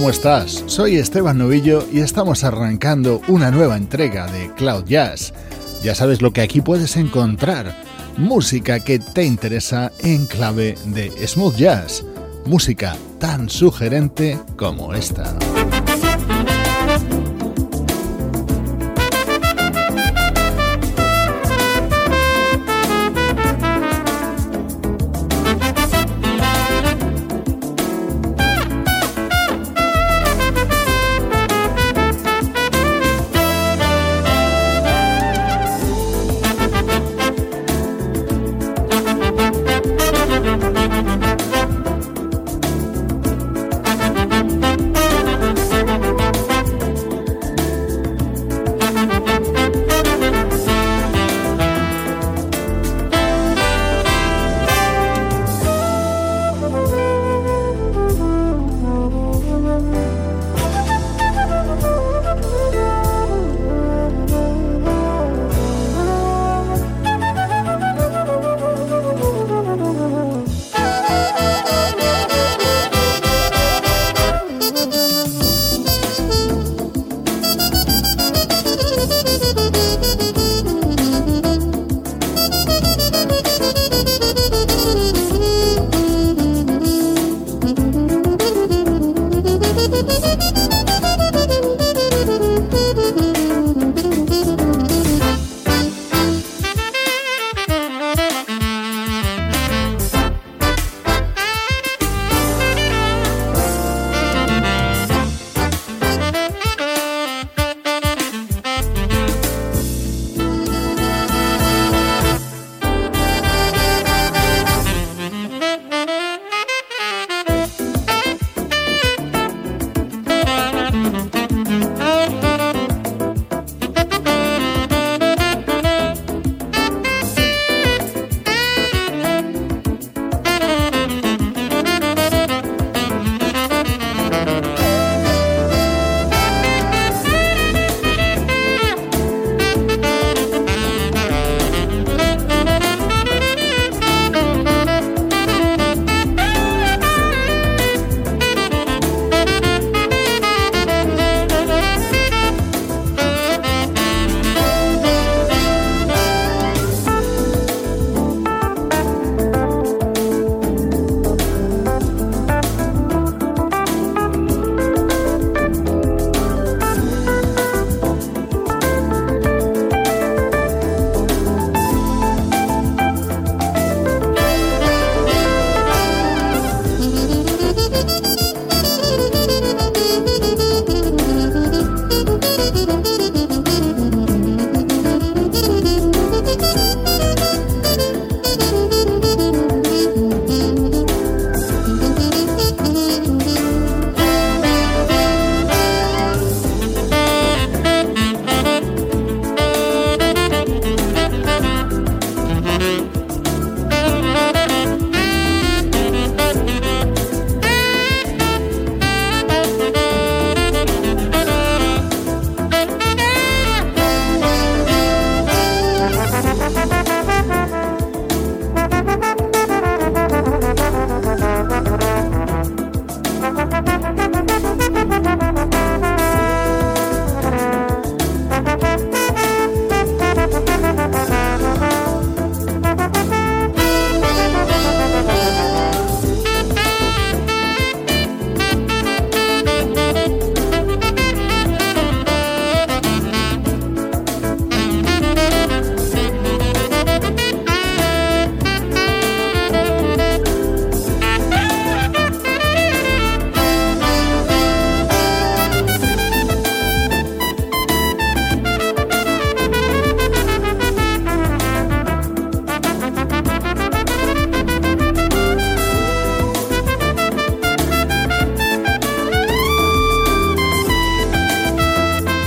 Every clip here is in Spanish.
¿Cómo estás? Soy Esteban Novillo y estamos arrancando una nueva entrega de Cloud Jazz. Ya sabes lo que aquí puedes encontrar. Música que te interesa en clave de smooth jazz. Música tan sugerente como esta.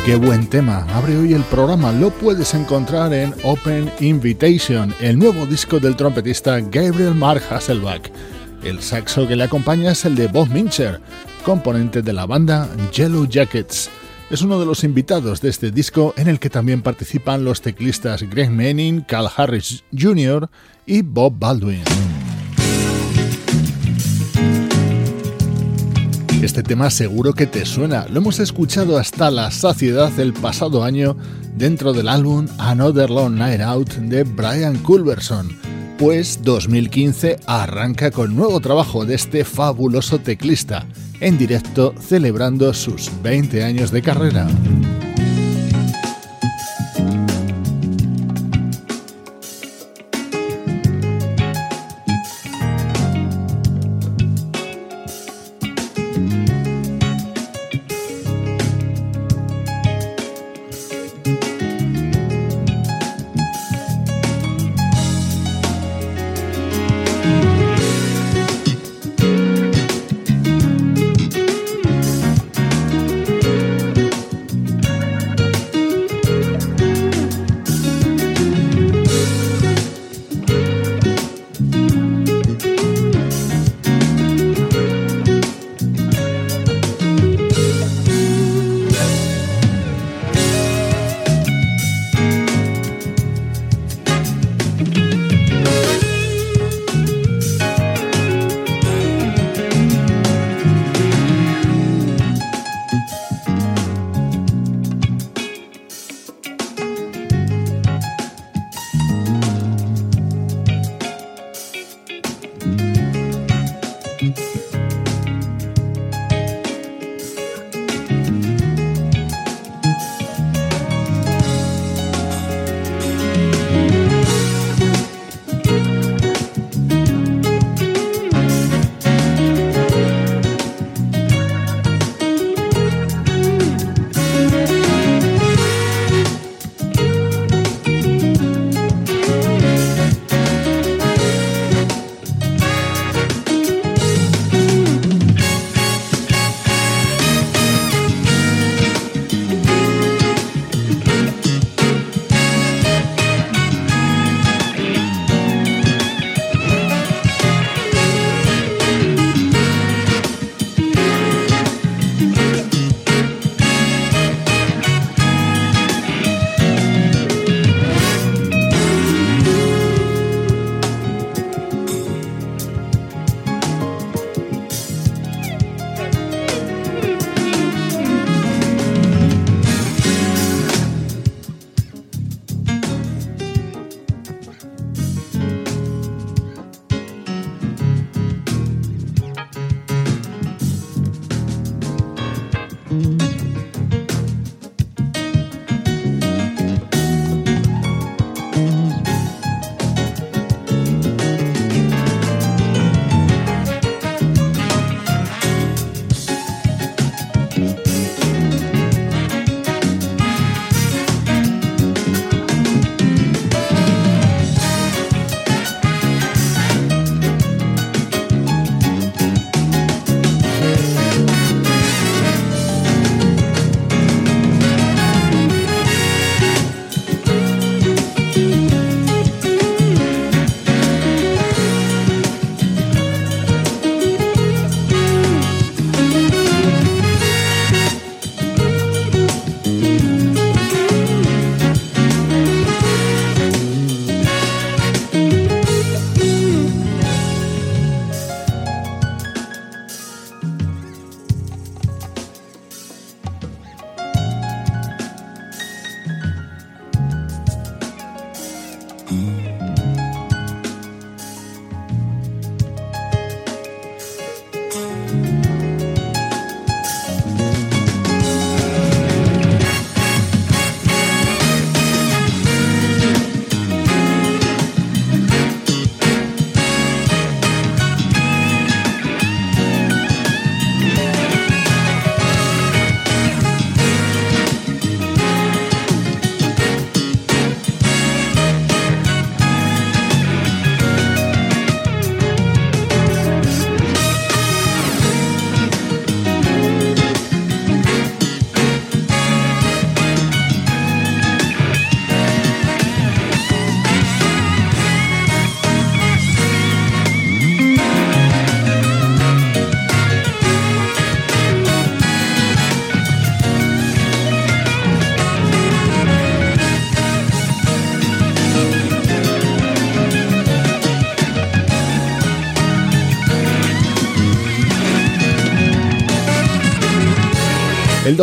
Qué buen tema. Abre hoy el programa. Lo puedes encontrar en Open Invitation, el nuevo disco del trompetista Gabriel Mark Hasselbach. El saxo que le acompaña es el de Bob Mincher, componente de la banda Yellow Jackets. Es uno de los invitados de este disco en el que también participan los teclistas Greg Manning, Cal Harris Jr. y Bob Baldwin. Este tema seguro que te suena, lo hemos escuchado hasta la saciedad el pasado año dentro del álbum Another Long Night Out de Brian Culberson. Pues 2015 arranca con nuevo trabajo de este fabuloso teclista, en directo celebrando sus 20 años de carrera.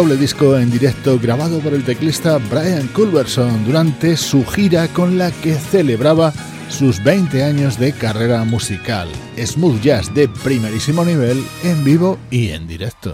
Doble disco en directo grabado por el teclista Brian Culberson durante su gira con la que celebraba sus 20 años de carrera musical. Smooth jazz de primerísimo nivel en vivo y en directo.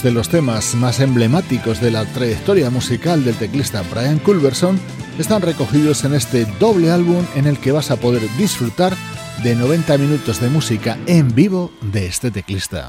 De los temas más emblemáticos de la trayectoria musical del teclista Brian Culberson están recogidos en este doble álbum en el que vas a poder disfrutar de 90 minutos de música en vivo de este teclista.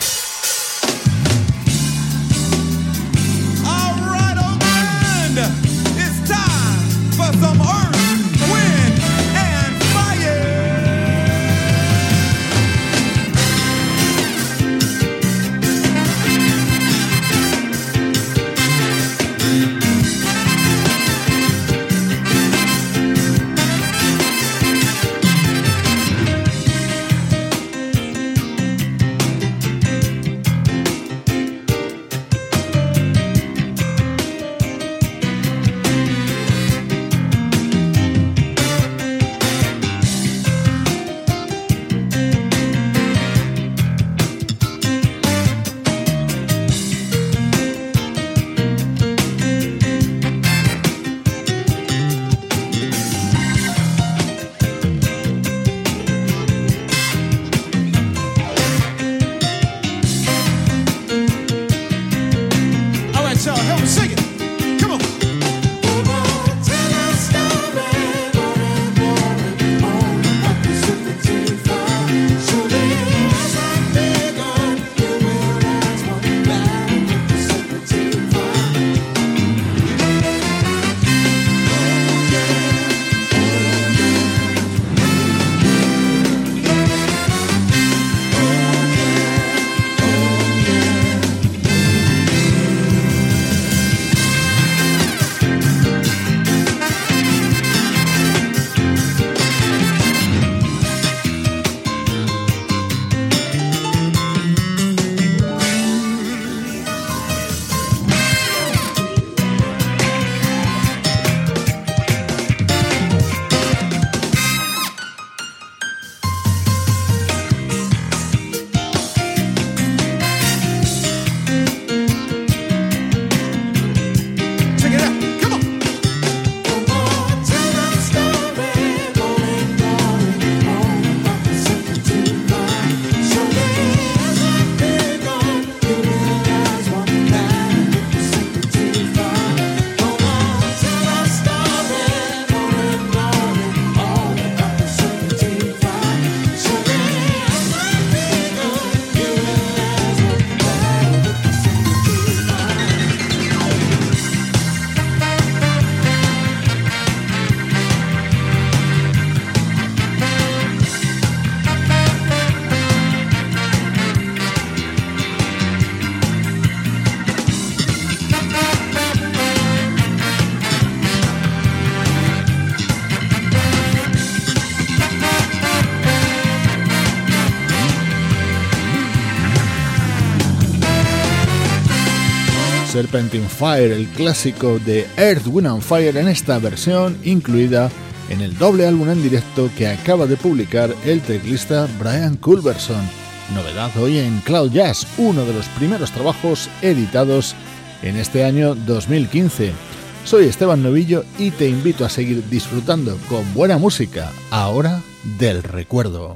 Serpentine Fire, el clásico de Earth, Wind and Fire en esta versión incluida en el doble álbum en directo que acaba de publicar el teclista Brian Culberson. Novedad hoy en Cloud Jazz, uno de los primeros trabajos editados en este año 2015. Soy Esteban Novillo y te invito a seguir disfrutando con buena música, ahora del recuerdo.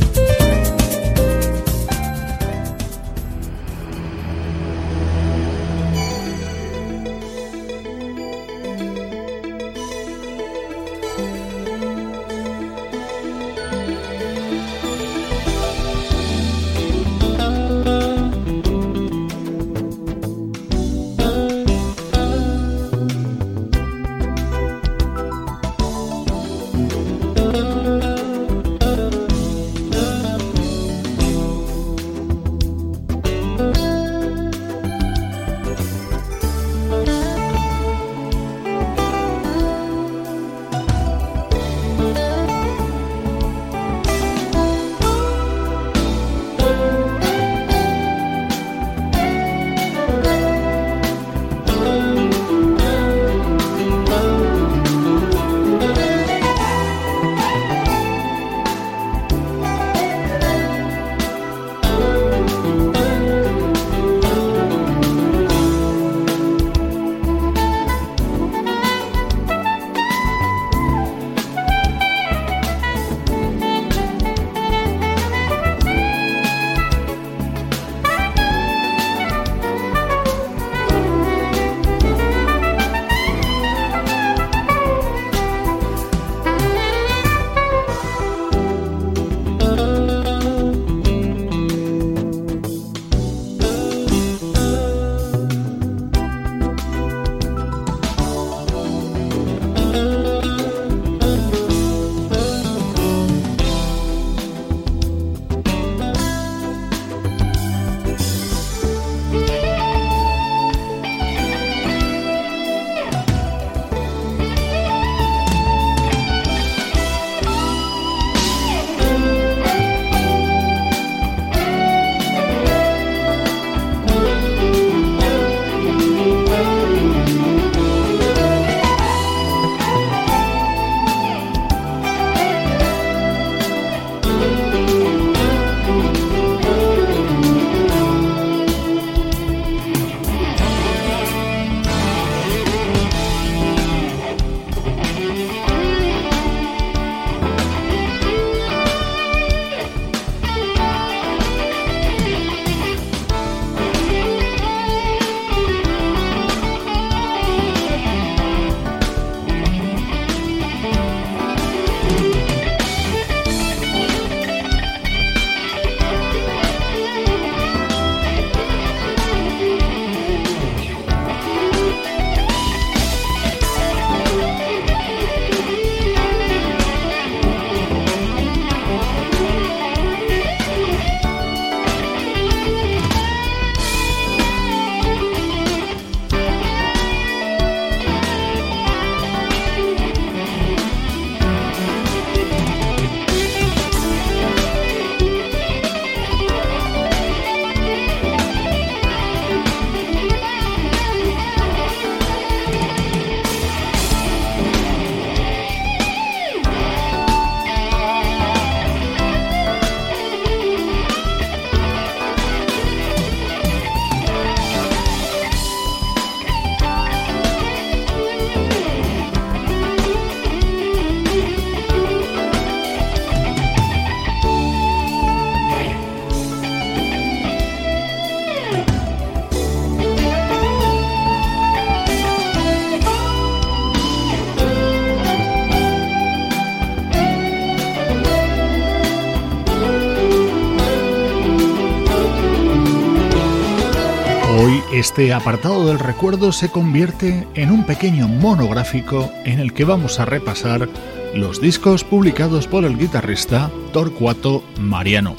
Este apartado del recuerdo se convierte en un pequeño monográfico en el que vamos a repasar los discos publicados por el guitarrista Torcuato Mariano.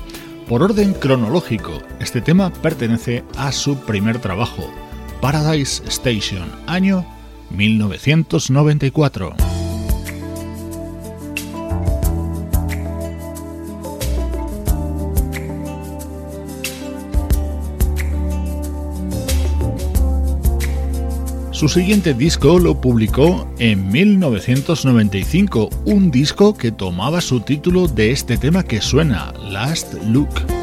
Por orden cronológico, este tema pertenece a su primer trabajo, Paradise Station, año 1994. Su siguiente disco lo publicó en 1995, un disco que tomaba su título de este tema que suena, Last Look.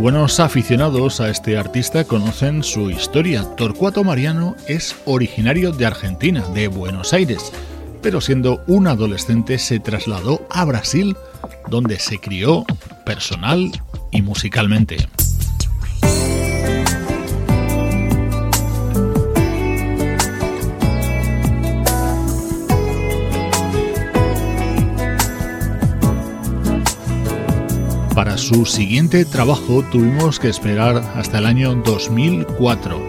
Buenos aficionados a este artista conocen su historia. Torcuato Mariano es originario de Argentina, de Buenos Aires, pero siendo un adolescente se trasladó a Brasil, donde se crió personal y musicalmente. Para su siguiente trabajo tuvimos que esperar hasta el año 2004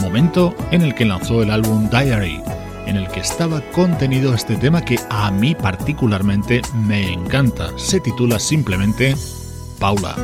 momento en el que lanzó el álbum Diary, en el que estaba contenido este tema que a mí particularmente me encanta. Se titula simplemente Paula.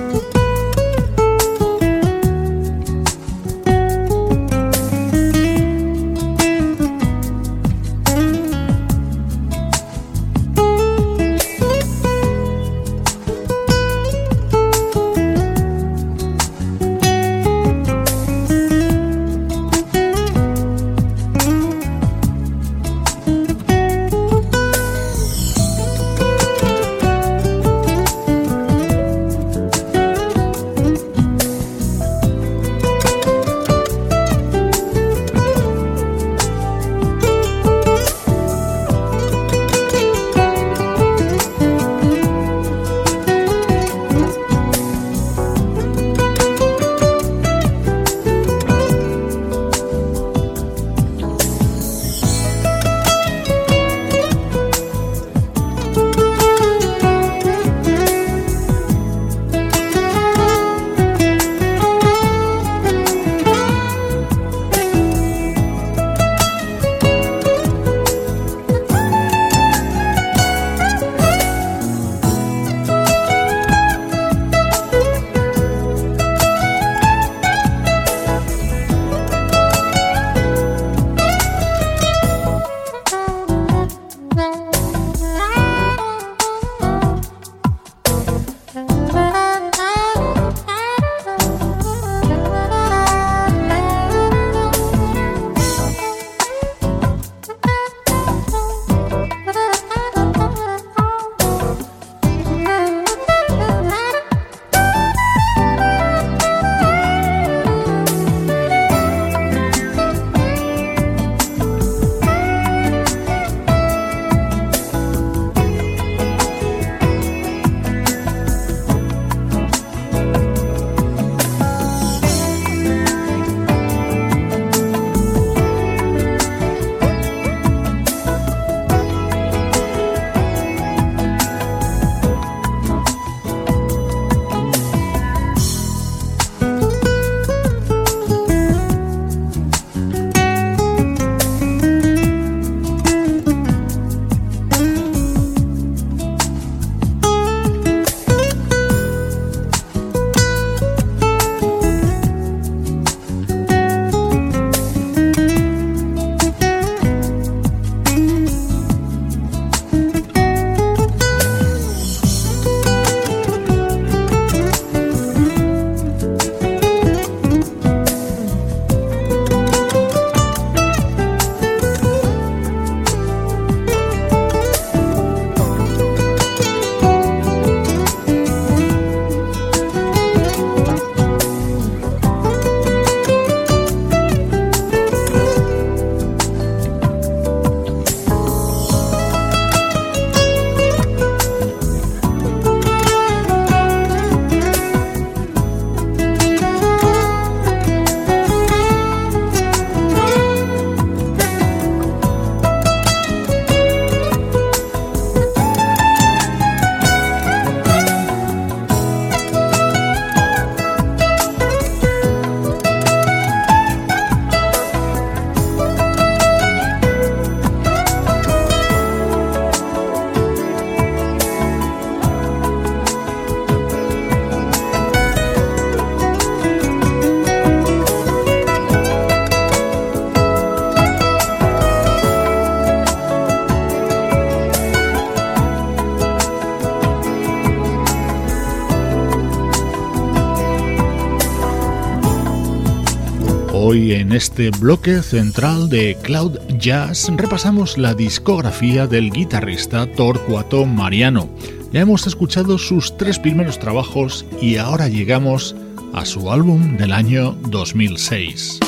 En este bloque central de Cloud Jazz repasamos la discografía del guitarrista Torcuato Mariano. Ya hemos escuchado sus tres primeros trabajos y ahora llegamos a su álbum del año 2006.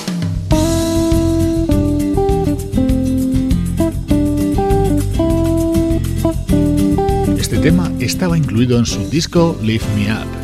Este tema estaba incluido en su disco Lift Me Up.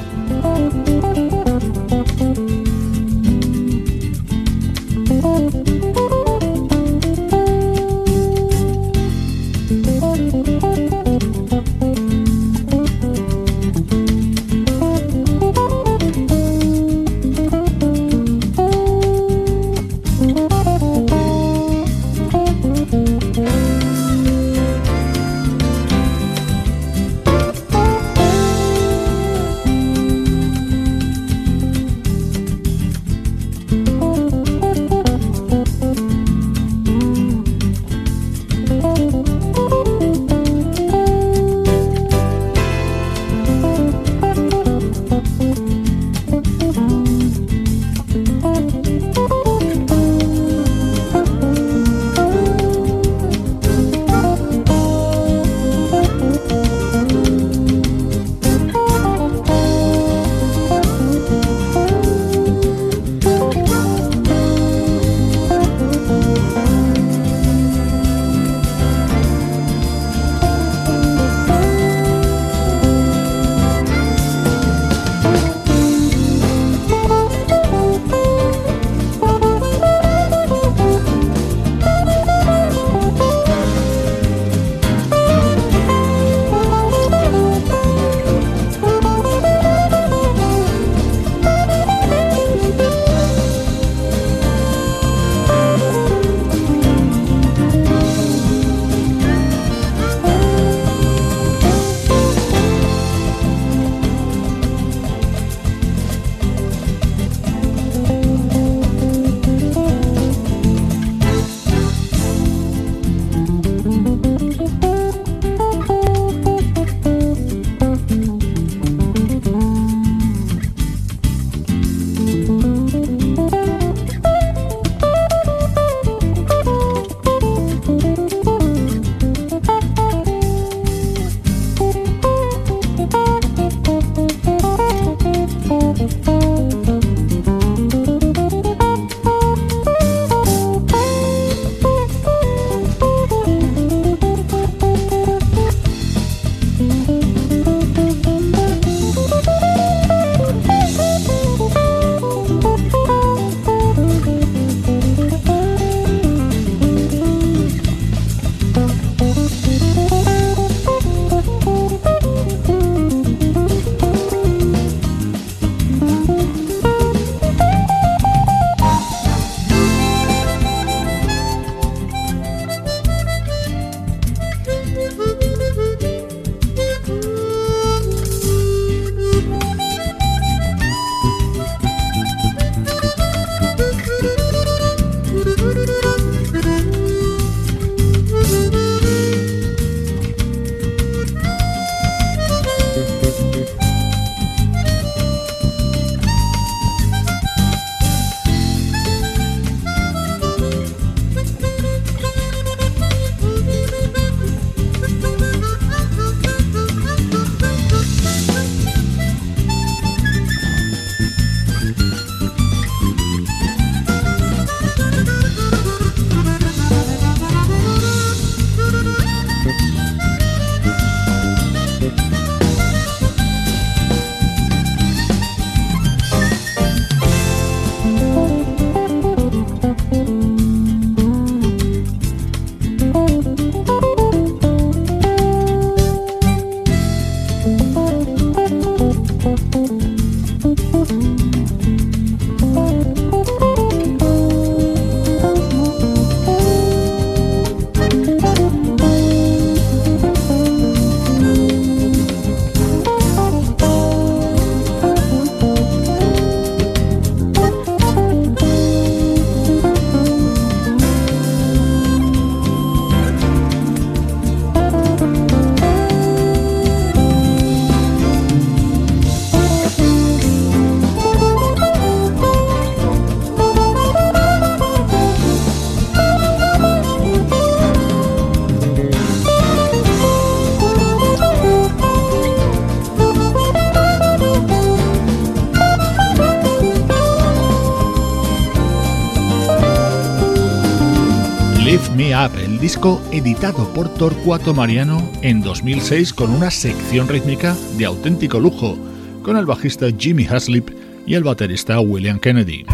Disco editado por Torcuato Mariano en 2006 con una sección rítmica de auténtico lujo, con el bajista Jimmy Haslip y el baterista William Kennedy.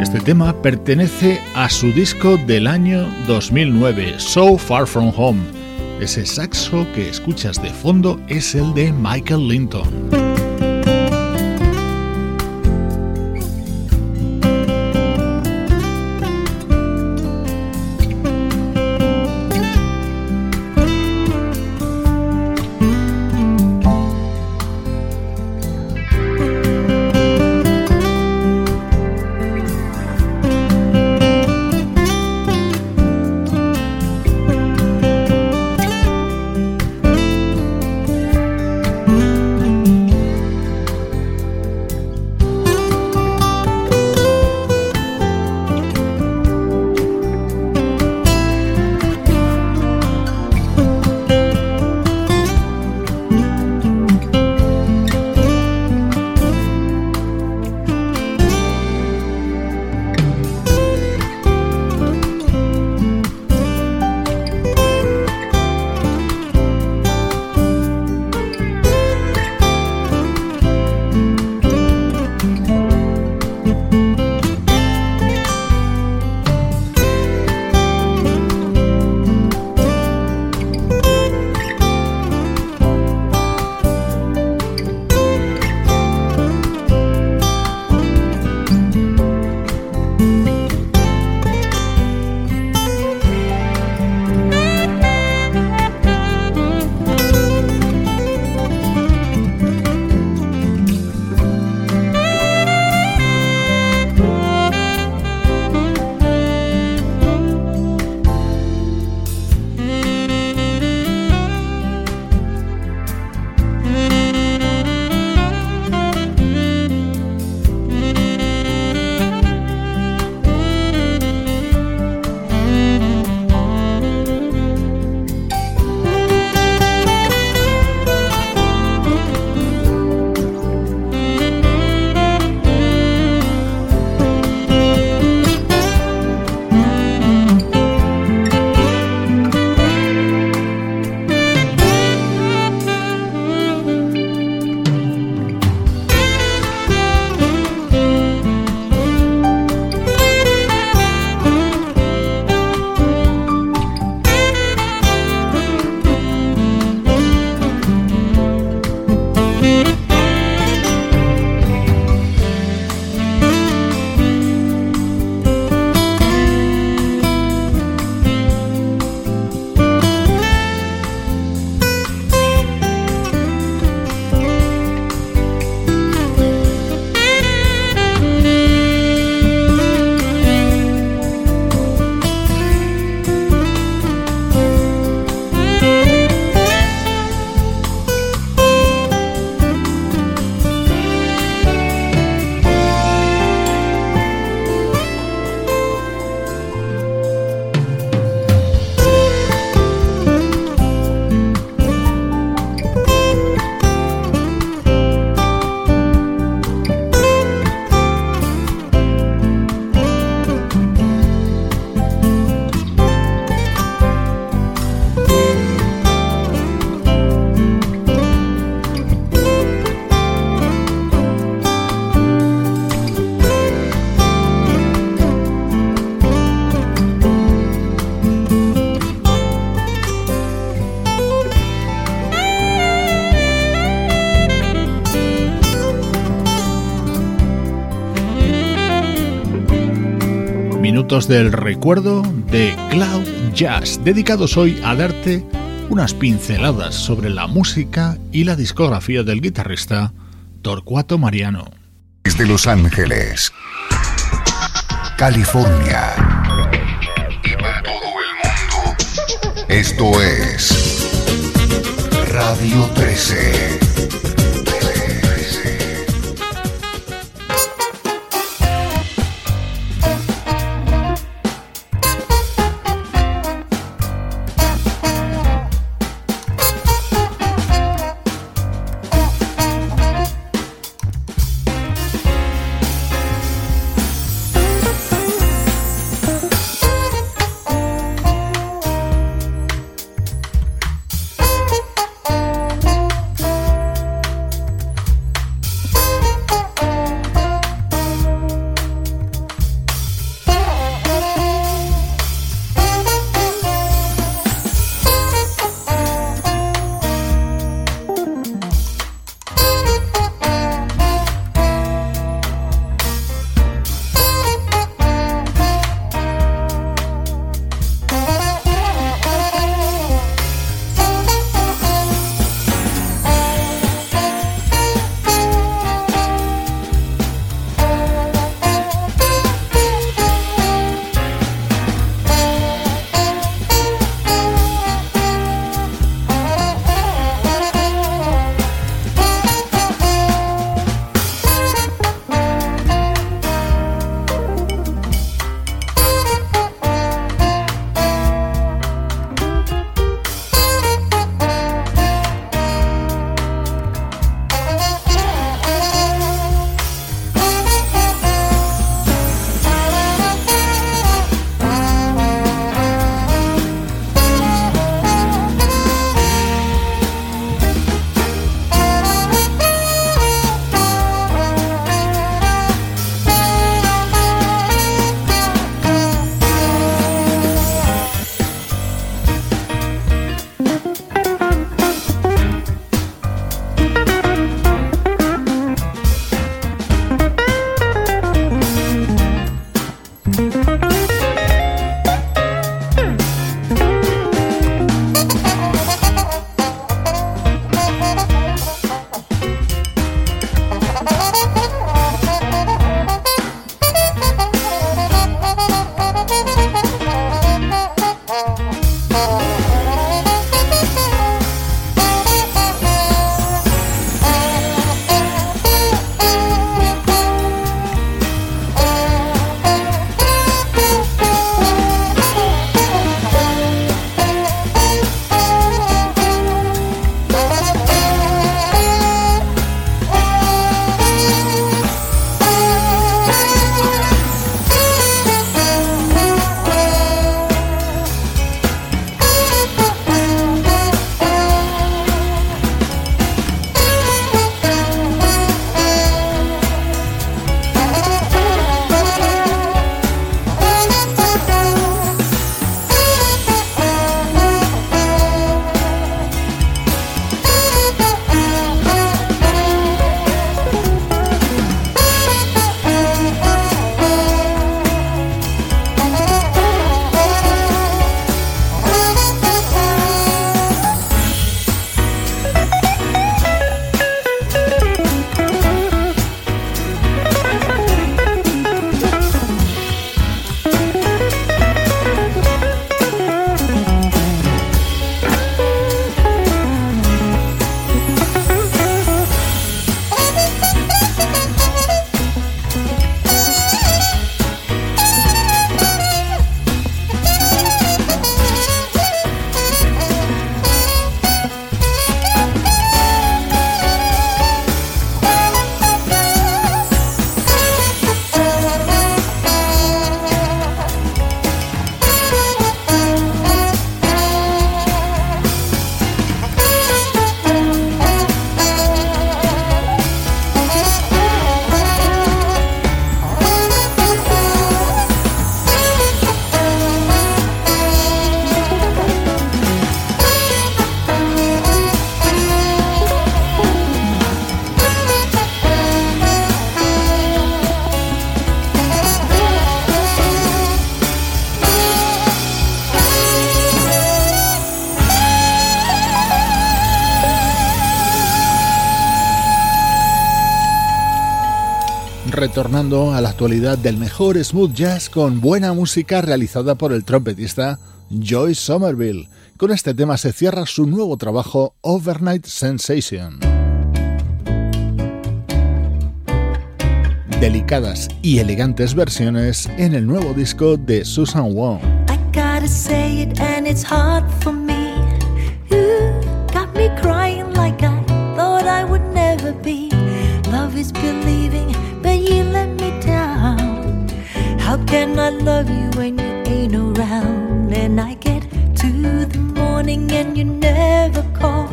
Este tema pertenece a su disco del año 2009, So Far From Home. Ese saxo que escuchas de fondo es el de Michael Linton. Del recuerdo de Cloud Jazz, dedicados hoy a darte unas pinceladas sobre la música y la discografía del guitarrista Torcuato Mariano. Desde Los Ángeles, California y para todo el mundo, esto es Radio 13. Retornando a la actualidad del mejor smooth jazz con buena música realizada por el trompetista Joyce Somerville. Con este tema se cierra su nuevo trabajo Overnight Sensation. Delicadas y elegantes versiones en el nuevo disco de Susan Wong. I gotta say it and it's hard for me. How can I love you when you ain't around? And I get to the morning and you never call.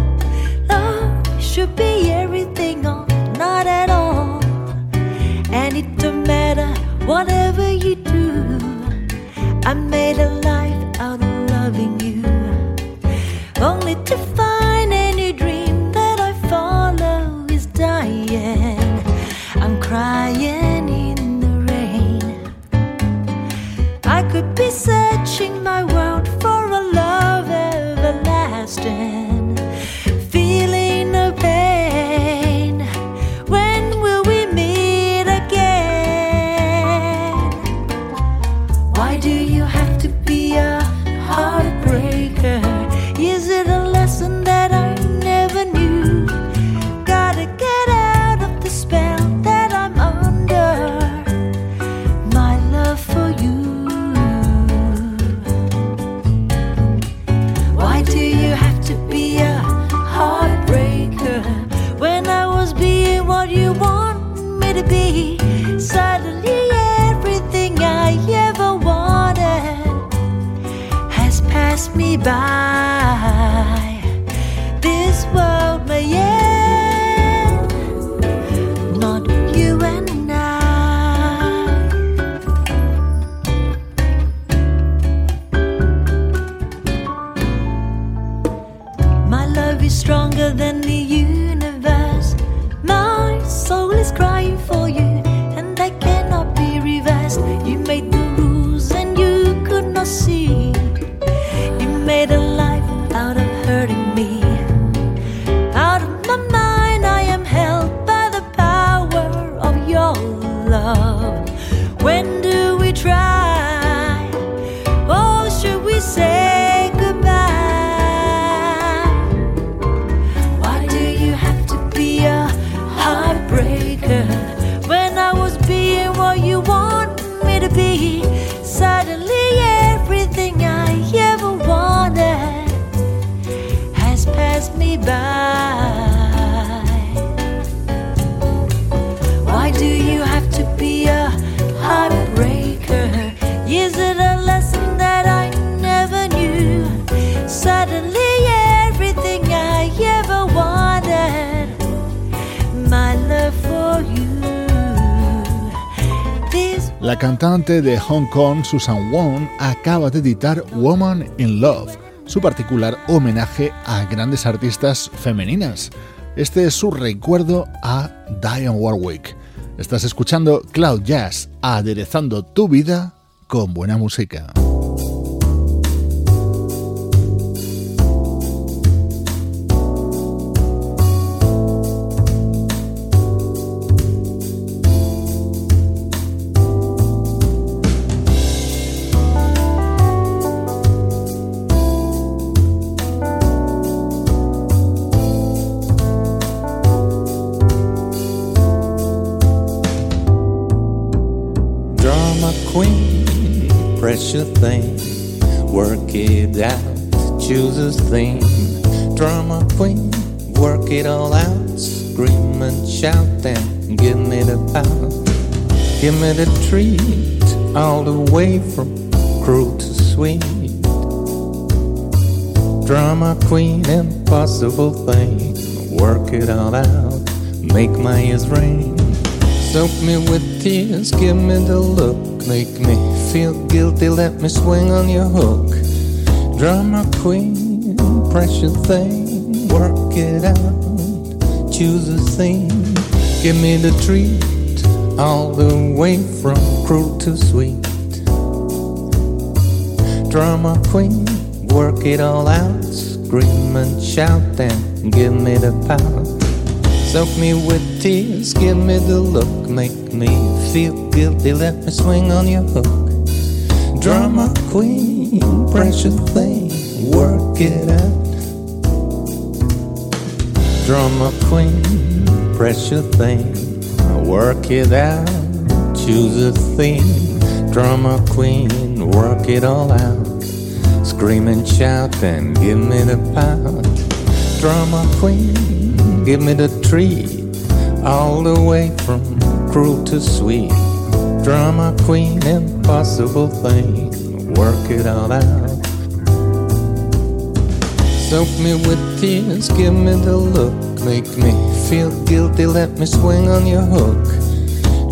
Love should be everything or not at all. And it don't matter whatever you do. I made a life out of loving you, only to find any dream that I follow is dying. I'm crying searching my world for a love everlasting, feeling no pain. When will we meet again? Why do you La cantante de Hong Kong, Susan Wong, acaba de editar Woman in Love, su particular homenaje a grandes artistas femeninas. Este es su recuerdo a Diane Warwick. Estás escuchando Cloud Jazz, aderezando tu vida con buena música. Precious thing, work it out, choose a theme. Drama queen, work it all out, scream and shout and give me the power. Give me the treat, all the way from cruel to sweet. Drama queen, impossible thing, work it all out, make my ears ring. Soak me with tears, give me the look, make me feel guilty, let me swing on your hook. Drama queen, precious thing, work it out, choose a theme, give me the treat, all the way from cruel to sweet. Drama queen, work it all out, scream and shout and give me the power. Soak me with tears, give me the look, make me feel guilty, let me swing on your hook. Drama queen, precious thing, work it out. Drama queen, precious thing, work it out. Choose a theme, drama queen, work it all out. Scream and shout and give me the pound. Drama queen give me the treat all the way from cruel to sweet. Drama queen, impossible thing, work it all out. Soak me with tears, give me the look, make me feel guilty, let me swing on your hook.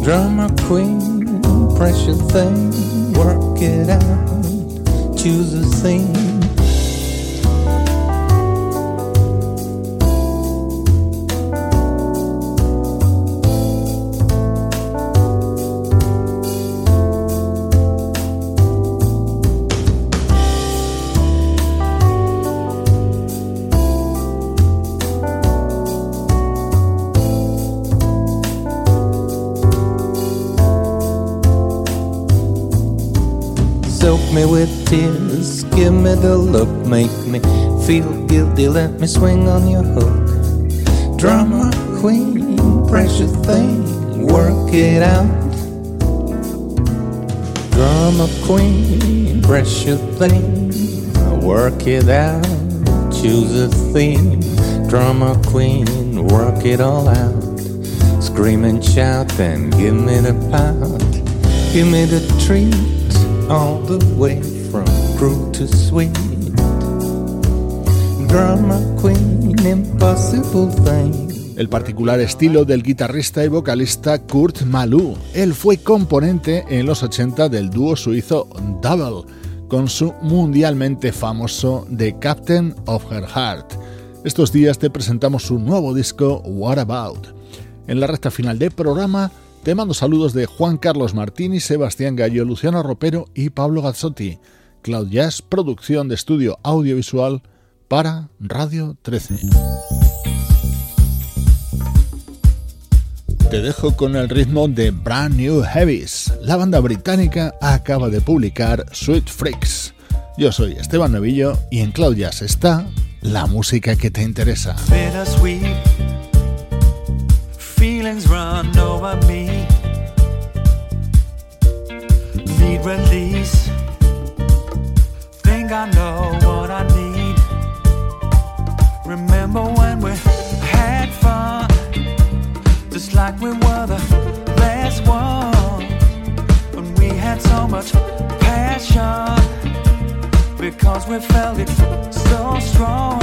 Drama queen, precious thing, work it out, choose a theme tears, give me the look, make me feel guilty, let me swing on your hook. Drama queen, precious thing, work it out. Drama queen, precious thing, work it out. Choose a theme, drama queen, work it all out. Scream and shout and give me the pound, give me the treat all the way El particular estilo del guitarrista y vocalista Kurt Malou. Él fue componente en los 80 del dúo suizo Double, con su mundialmente famoso The Captain of Her Heart. Estos días te presentamos su nuevo disco What About. En la recta final del programa te mando saludos de Juan Carlos Martini, Sebastián Gallo, Luciano Ropero y Pablo Gazzotti. Cloud Jazz, producción de estudio audiovisual para Radio 13. Te dejo con el ritmo de Brand New Heavies. La banda británica acaba de publicar Sweet Freaks. Yo soy Esteban Novillo y en Cloud Jazz está la música que te interesa. feelings run over me. Need release. I know what I need. Remember when we had fun, just like we were the last one. When we had so much passion, because we felt it so strong.